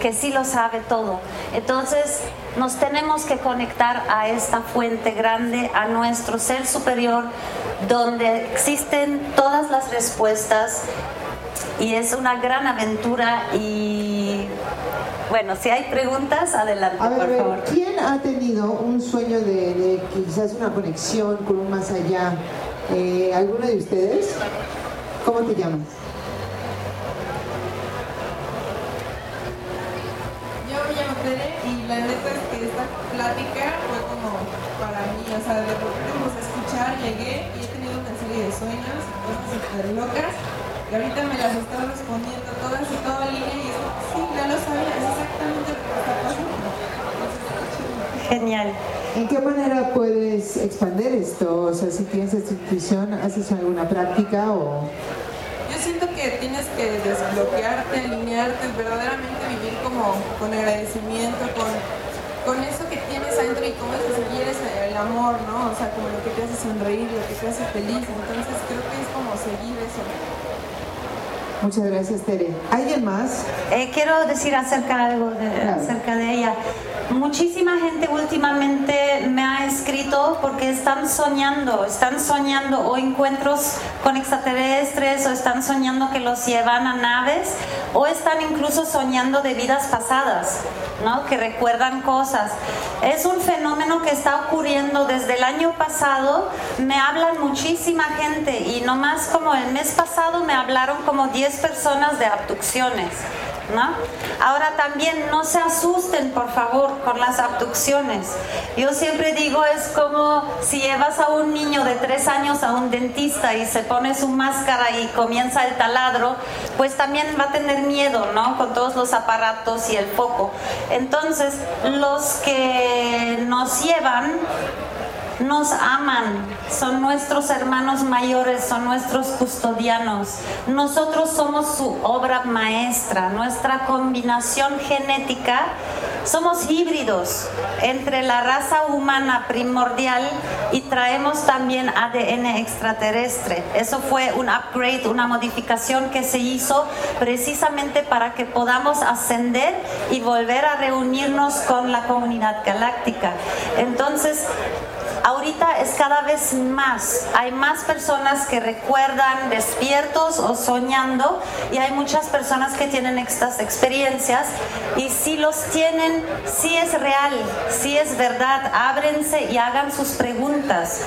A: que sí lo sabe todo. Entonces nos tenemos que conectar a esta fuente grande, a nuestro ser superior, donde existen todas las respuestas y es una gran aventura y bueno, si hay preguntas, adelante,
B: A ver,
A: por
B: a ver,
A: favor.
B: ¿quién ha tenido un sueño de, de quizás una conexión con un más allá? Eh, ¿Alguno de ustedes? ¿Cómo te llamas?
H: Yo me llamo Tere y la neta es que esta plática fue como para mí, o sea, de repente empecé a escuchar, llegué y he tenido una serie de sueños, cosas súper locas, y ahorita me las estaba respondiendo todas y todo en línea y es como, sí, ya lo sabía, es exactamente lo que está pasando.
A: Genial.
B: ¿En qué manera puedes expandir esto? O sea, si tienes esta intuición, ¿haces alguna práctica o...?
H: Yo siento que tienes que desbloquearte, alinearte, verdaderamente vivir como con agradecimiento, con, con eso que tienes adentro y cómo es que seguir ese- el amor, ¿no? O sea, como lo que te hace sonreír, lo que te hace feliz. Entonces creo que es como seguir eso.
B: Muchas gracias, Tere. ¿Alguien más?
A: Eh, quiero decir acerca, algo de,
B: Claro.
A: acerca de ella. Muchísima gente últimamente me ha escrito porque están soñando, están soñando o encuentros con extraterrestres o están soñando que los llevan a naves o están incluso soñando de vidas pasadas, ¿no? Que recuerdan cosas. Es un fenómeno que está ocurriendo desde el año pasado. Me hablan muchísima gente y nomás como el mes pasado me hablaron como 10 personas de abducciones. ¿No? Ahora también no se asusten, por favor, con las abducciones. Yo siempre digo, es como si llevas a un niño de tres años a un dentista y se pone su máscara y comienza el taladro, pues también va a tener miedo, ¿no? Con todos los aparatos y el foco. Entonces, los que nos llevan nos aman, son nuestros hermanos mayores, son nuestros custodianos. Nosotros somos su obra maestra, nuestra combinación genética. Somos híbridos entre la raza humana primordial y traemos también ADN extraterrestre. Eso fue un upgrade, una modificación que se hizo precisamente para que podamos ascender y volver a reunirnos con la comunidad galáctica. Entonces, Ahorita es cada vez más, hay más personas que recuerdan despiertos o soñando y hay muchas personas que tienen estas experiencias y si los tienen, si es real, si es verdad, ábrense y hagan sus preguntas.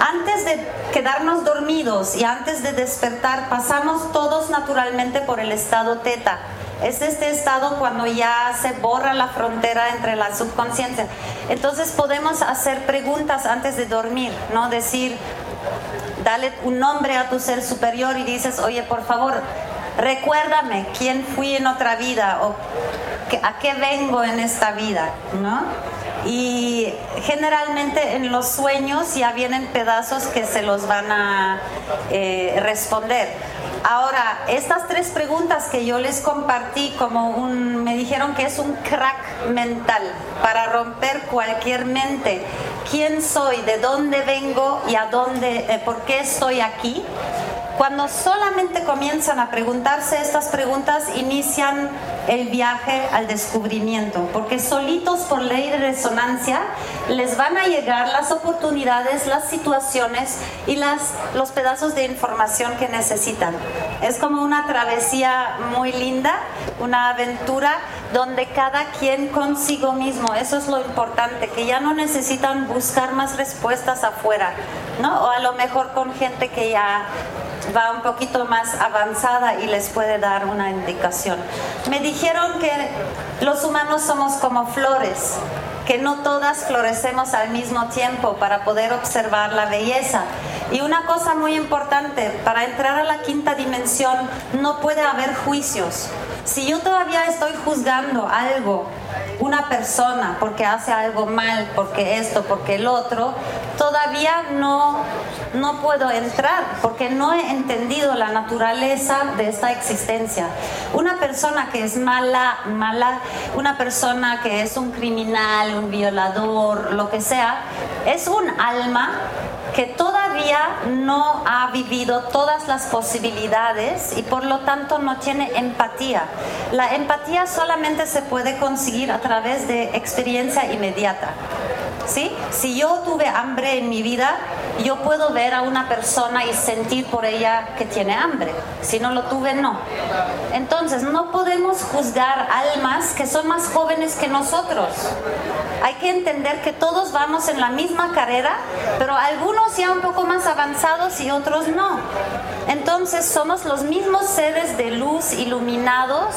A: Antes de quedarnos dormidos y antes de despertar, pasamos todos naturalmente por el estado teta. Es este estado cuando ya se borra la frontera entre la subconsciencia. Entonces podemos hacer preguntas antes de dormir, ¿no? Decir, dale un nombre a tu ser superior y dices, oye, por favor, recuérdame quién fui en otra vida o a qué vengo en esta vida, ¿no? Y generalmente en los sueños ya vienen pedazos que se los van a eh, responder. Ahora, estas tres preguntas que yo les compartí, como un, me dijeron que es un crack mental para romper cualquier mente. ¿Quién soy? ¿De dónde vengo? ¿Y a dónde? eh, ¿Por qué estoy aquí? Cuando solamente comienzan a preguntarse estas preguntas, inician el viaje al descubrimiento, porque solitos por ley de resonancia les van a llegar las oportunidades, las situaciones y las, los pedazos de información que necesitan. Es como una travesía muy linda, una aventura donde cada quien consigo mismo, eso es lo importante, que ya no necesitan buscar más respuestas afuera, ¿no? O a lo mejor con gente que ya va un poquito más avanzada y les puede dar una indicación. Me dijeron que los humanos somos como flores, que no todas florecemos al mismo tiempo para poder observar la belleza. Y una cosa muy importante, para entrar a la quinta dimensión no puede haber juicios. Si yo todavía estoy juzgando algo, una persona, porque hace algo mal, porque esto, porque el otro, todavía no, no puedo entrar, porque no he entendido la naturaleza de esta existencia. Una persona que es mala, mala, una persona que es un criminal, un violador, lo que sea, es un alma que todavía no ha vivido todas las posibilidades y por lo tanto no tiene empatía. La empatía solamente se puede conseguir a través de experiencia inmediata. ¿Sí? Si yo tuve hambre en mi vida, yo puedo ver a una persona y sentir por ella que tiene hambre. Si no lo tuve, no. Entonces, no podemos juzgar almas que son más jóvenes que nosotros. Hay que entender que todos vamos en la misma carrera, pero algunos ya un poco más avanzados y otros no. Entonces, somos los mismos seres de luz iluminados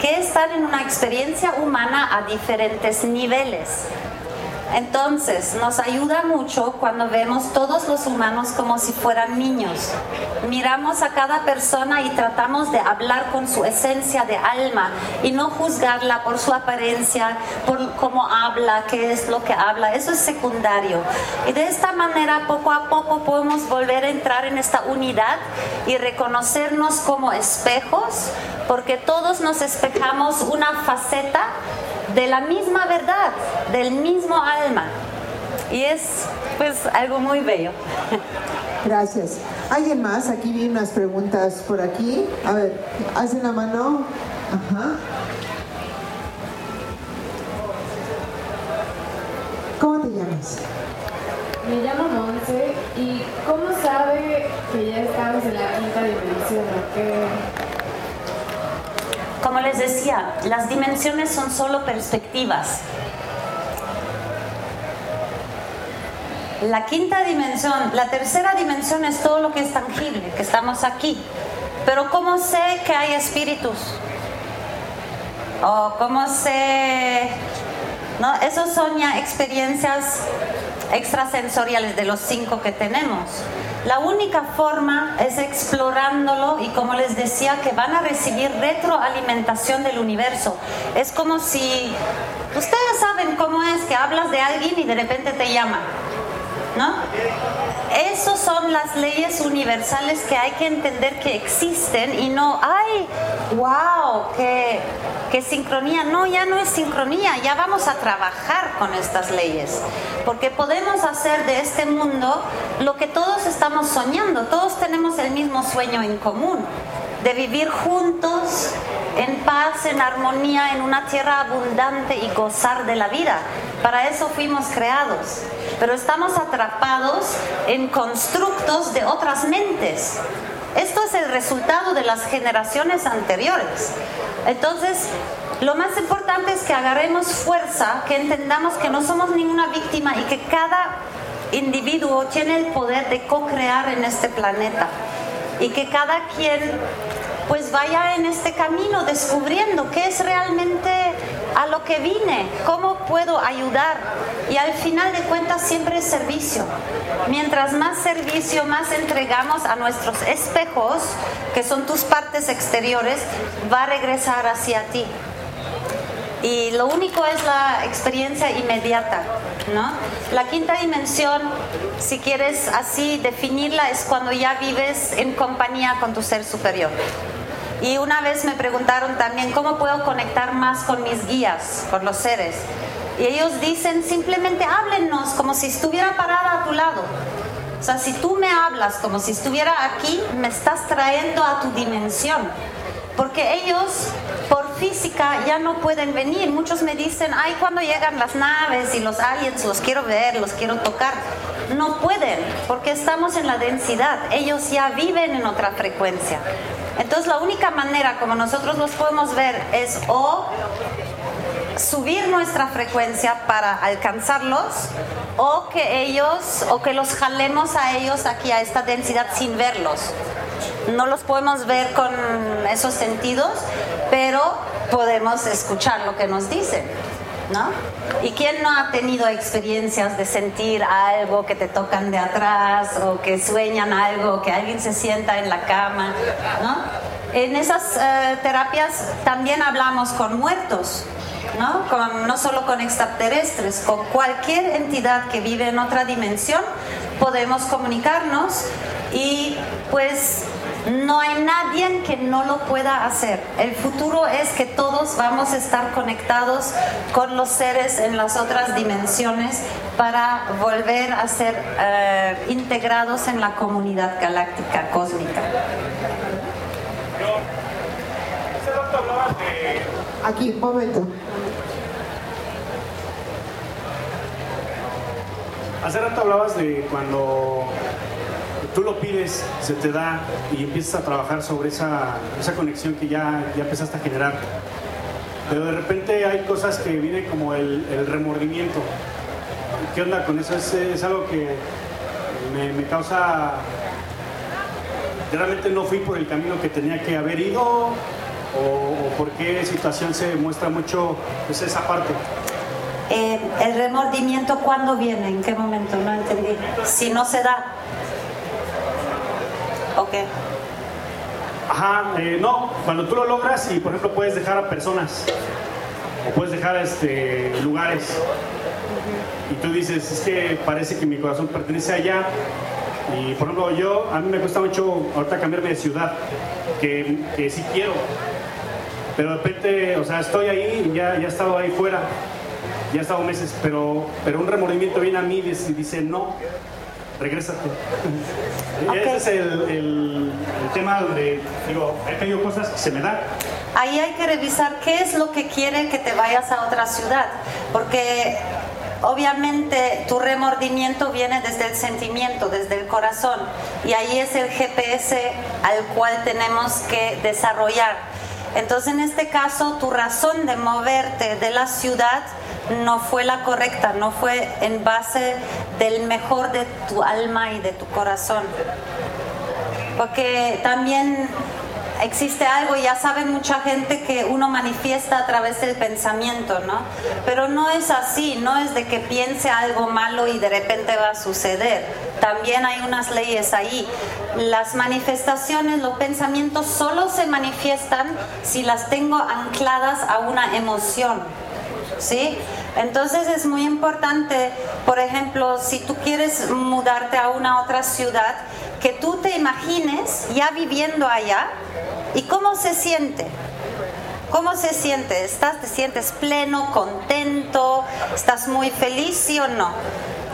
A: que están en una experiencia humana a diferentes niveles. Entonces, nos ayuda mucho cuando vemos todos los humanos como si fueran niños. Miramos a cada persona y tratamos de hablar con su esencia de alma y no juzgarla por su apariencia, por cómo habla, qué es lo que habla. Eso es secundario. Y de esta manera, poco a poco podemos volver a entrar en esta unidad y reconocernos como espejos, porque todos nos espejamos una faceta de la misma verdad, del mismo alma. Y es pues algo muy bello.
B: Gracias. ¿Alguien más? Aquí vi unas preguntas por aquí. A ver, hacen la mano. Ajá. ¿Cómo te llamas?
I: Me llamo Monse y ¿cómo sabe que ya estamos en la quinta dimensión? ¿O qué?
A: Como les decía, las dimensiones son solo perspectivas. La quinta dimensión, la tercera dimensión es todo lo que es tangible, que estamos aquí. Pero ¿cómo sé que hay espíritus? ¿O cómo sé? ¿No? Esos son ya experiencias extrasensoriales de los cinco que tenemos. La única forma es explorándolo y como les decía que van a recibir retroalimentación del universo. Es como si ustedes saben cómo es que hablas de alguien y de repente te llama. ¿No? Esas son las leyes universales que hay que entender que existen y no, ay, wow, qué, qué sincronía. No, ya no es sincronía, ya vamos a trabajar con estas leyes. Porque podemos hacer de este mundo lo que todos estamos soñando. Todos tenemos el mismo sueño en común, de vivir juntos, en paz, en armonía, en una tierra abundante y gozar de la vida. Para eso fuimos creados. Pero estamos atrapados en constructos de otras mentes. Esto es el resultado de las generaciones anteriores. Entonces, lo más importante es que agarremos fuerza, que entendamos que no somos ninguna víctima y que cada individuo tiene el poder de co-crear en este planeta. Y que cada quien pues vaya en este camino descubriendo qué es realmente a lo que vine, cómo puedo ayudar. Y al final de cuentas siempre es servicio. Mientras más servicio, más entregamos a nuestros espejos, que son tus partes exteriores, va a regresar hacia ti. Y lo único es la experiencia inmediata, ¿no? La quinta dimensión, si quieres así definirla, es cuando ya vives en compañía con tu ser superior. Y una vez me preguntaron también cómo puedo conectar más con mis guías, con los seres. Y ellos dicen simplemente háblenos como si estuviera parada a tu lado. O sea, si tú me hablas como si estuviera aquí, me estás trayendo a tu dimensión. Porque ellos por física ya no pueden venir. Muchos me dicen, ay, cuando llegan las naves y los aliens, los quiero ver, los quiero tocar. No pueden, porque estamos en la densidad. Ellos ya viven en otra frecuencia. Entonces la única manera como nosotros los podemos ver es o subir nuestra frecuencia para alcanzarlos o que ellos o que los jalemos a ellos aquí a esta densidad sin verlos. No los podemos ver con esos sentidos, pero podemos escuchar lo que nos dicen. ¿No? ¿Y quién no ha tenido experiencias de sentir algo que te tocan de atrás o que sueñan algo, que alguien se sienta en la cama? ¿no? En esas eh, terapias también hablamos con muertos, ¿no? Con, no solo con extraterrestres, con cualquier entidad que vive en otra dimensión podemos comunicarnos y pues no hay nadie que no lo pueda hacer. El futuro es que todos vamos a estar conectados con los seres en las otras dimensiones para volver a ser eh, integrados en la comunidad galáctica cósmica.
B: Aquí, un momento.
J: Hace rato hablabas de cuando tú lo pides, se te da y empiezas a trabajar sobre esa, esa conexión que ya, ya empezaste a generar. Pero de repente hay cosas que vienen como el, remordimiento. ¿Qué onda con eso? Es, algo que me, causa... Realmente no fui por el camino que tenía que haber ido o, o por qué situación se muestra mucho pues, esa parte.
A: Eh, el remordimiento, ¿cuándo viene? ¿En qué momento? No entendí. Si no se da. Ok.
J: Ajá, eh, no, cuando tú lo logras y por ejemplo puedes dejar a personas o puedes dejar este, lugares y tú dices, es que parece que mi corazón pertenece allá y por ejemplo yo, a mí me cuesta mucho ahorita cambiarme de ciudad, que, que sí quiero, pero de repente, o sea, estoy ahí ya, ya he estado ahí fuera, ya he estado meses, pero, pero un remordimiento viene a mí y dice no, regrésate. Ese es el, el- el tema donde digo, he pedido cosas que se me dan.
A: Ahí hay que revisar qué es lo que quiere que te vayas a otra ciudad, porque obviamente tu remordimiento viene desde el sentimiento, desde el corazón, y ahí es el GPS al cual tenemos que desarrollar. Entonces en este caso tu razón de moverte de la ciudad no fue la correcta, no fue en base del mejor de tu alma y de tu corazón. Porque también existe algo, ya sabe mucha gente que uno manifiesta a través del pensamiento, ¿no? Pero no es así, no es de que piense algo malo y de repente va a suceder. También hay unas leyes ahí. Las manifestaciones, los pensamientos solo se manifiestan si las tengo ancladas a una emoción. ¿sí? Entonces es muy importante, por ejemplo, si tú quieres mudarte a una otra ciudad, que tú te imagines ya viviendo allá y cómo se siente. ¿Cómo se siente? ¿Estás, ¿Te sientes pleno, contento? ¿Estás muy feliz, sí o no?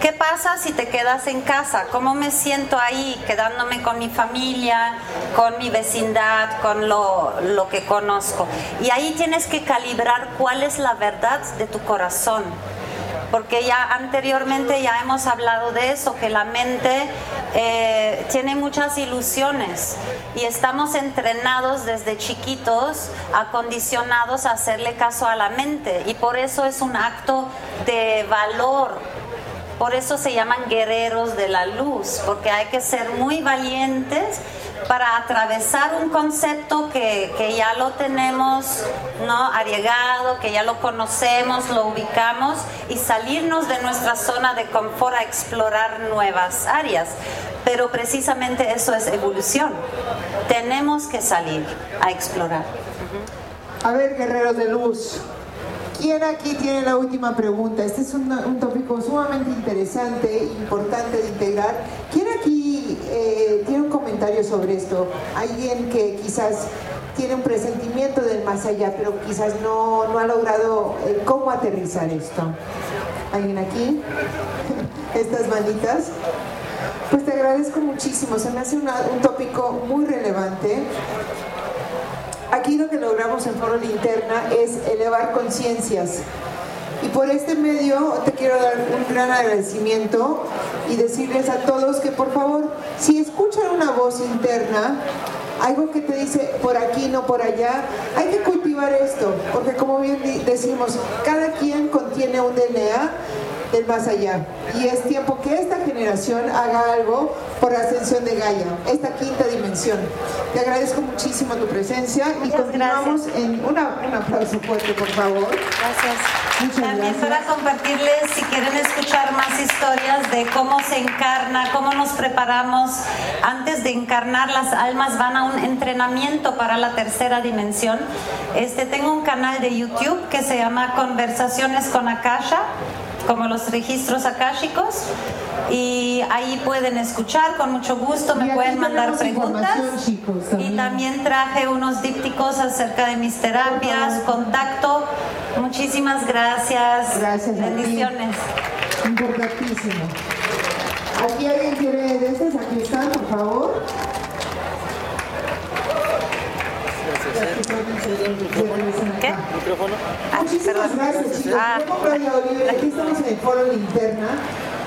A: ¿Qué pasa si te quedas en casa? ¿Cómo me siento ahí, quedándome con mi familia, con mi vecindad, con lo, lo que conozco? Y ahí tienes que calibrar cuál es la verdad de tu corazón. Porque ya anteriormente ya hemos hablado de eso, que la mente eh, tiene muchas ilusiones y estamos entrenados desde chiquitos, acondicionados a hacerle caso a la mente y por eso es un acto de valor por eso se llaman guerreros de la luz, porque hay que ser muy valientes para atravesar un concepto que, que ya lo tenemos ¿no? arriesgado, que ya lo conocemos, lo ubicamos y salirnos de nuestra zona de confort a explorar nuevas áreas. Pero precisamente eso es evolución. Tenemos que salir a explorar.
B: A ver, guerreros de luz, ¿quién aquí tiene la última pregunta? Este es un, un tópico sumamente interesante, importante de integrar. ¿Quién aquí eh, tiene un comentario sobre esto? Alguien que quizás tiene un presentimiento del más allá, pero quizás no, no ha logrado el cómo aterrizar esto. ¿Alguien aquí? Estas manitas. Pues te agradezco muchísimo, se me hace una- un tópico muy relevante. Aquí lo que logramos en Foro Linterna es elevar conciencias. Y por este medio te quiero dar un gran agradecimiento y decirles a todos que por favor, si escuchan una voz interna, algo que te dice por aquí, no por allá, hay que cultivar esto, porque como bien decimos, cada quien contiene un DNA del más allá. Y es tiempo que esta generación haga algo por la ascensión de Gaia, esta quinta dimensión. Te agradezco muchísimo tu presencia y
A: Muchas
B: continuamos en una, un aplauso fuerte, por favor.
A: Gracias.
B: Muchas
A: También
B: gracias.
A: para compartirles, si quieren escuchar más historias de cómo se encarna, cómo nos preparamos. Antes de encarnar, las almas van a un entrenamiento para la tercera dimensión. Este, tengo un canal de YouTube que se llama Conversaciones con Akasha, como los registros akáshicos. Y ahí pueden escuchar con mucho gusto, me pueden mandar preguntas. Y
B: también.
A: traje unos dípticos acerca de mis terapias, contacto. Muchísimas gracias.
B: Gracias.
A: Bendiciones.
B: Importantísimo. Aquí alguien quiere de estas, aquí están, por favor.
A: ¿Qué?
F: ¿Micrófono?
A: Ah,
B: Muchísimas
A: perdón.
B: gracias, chicos.
A: Ah.
B: Aquí estamos en el foro Linterna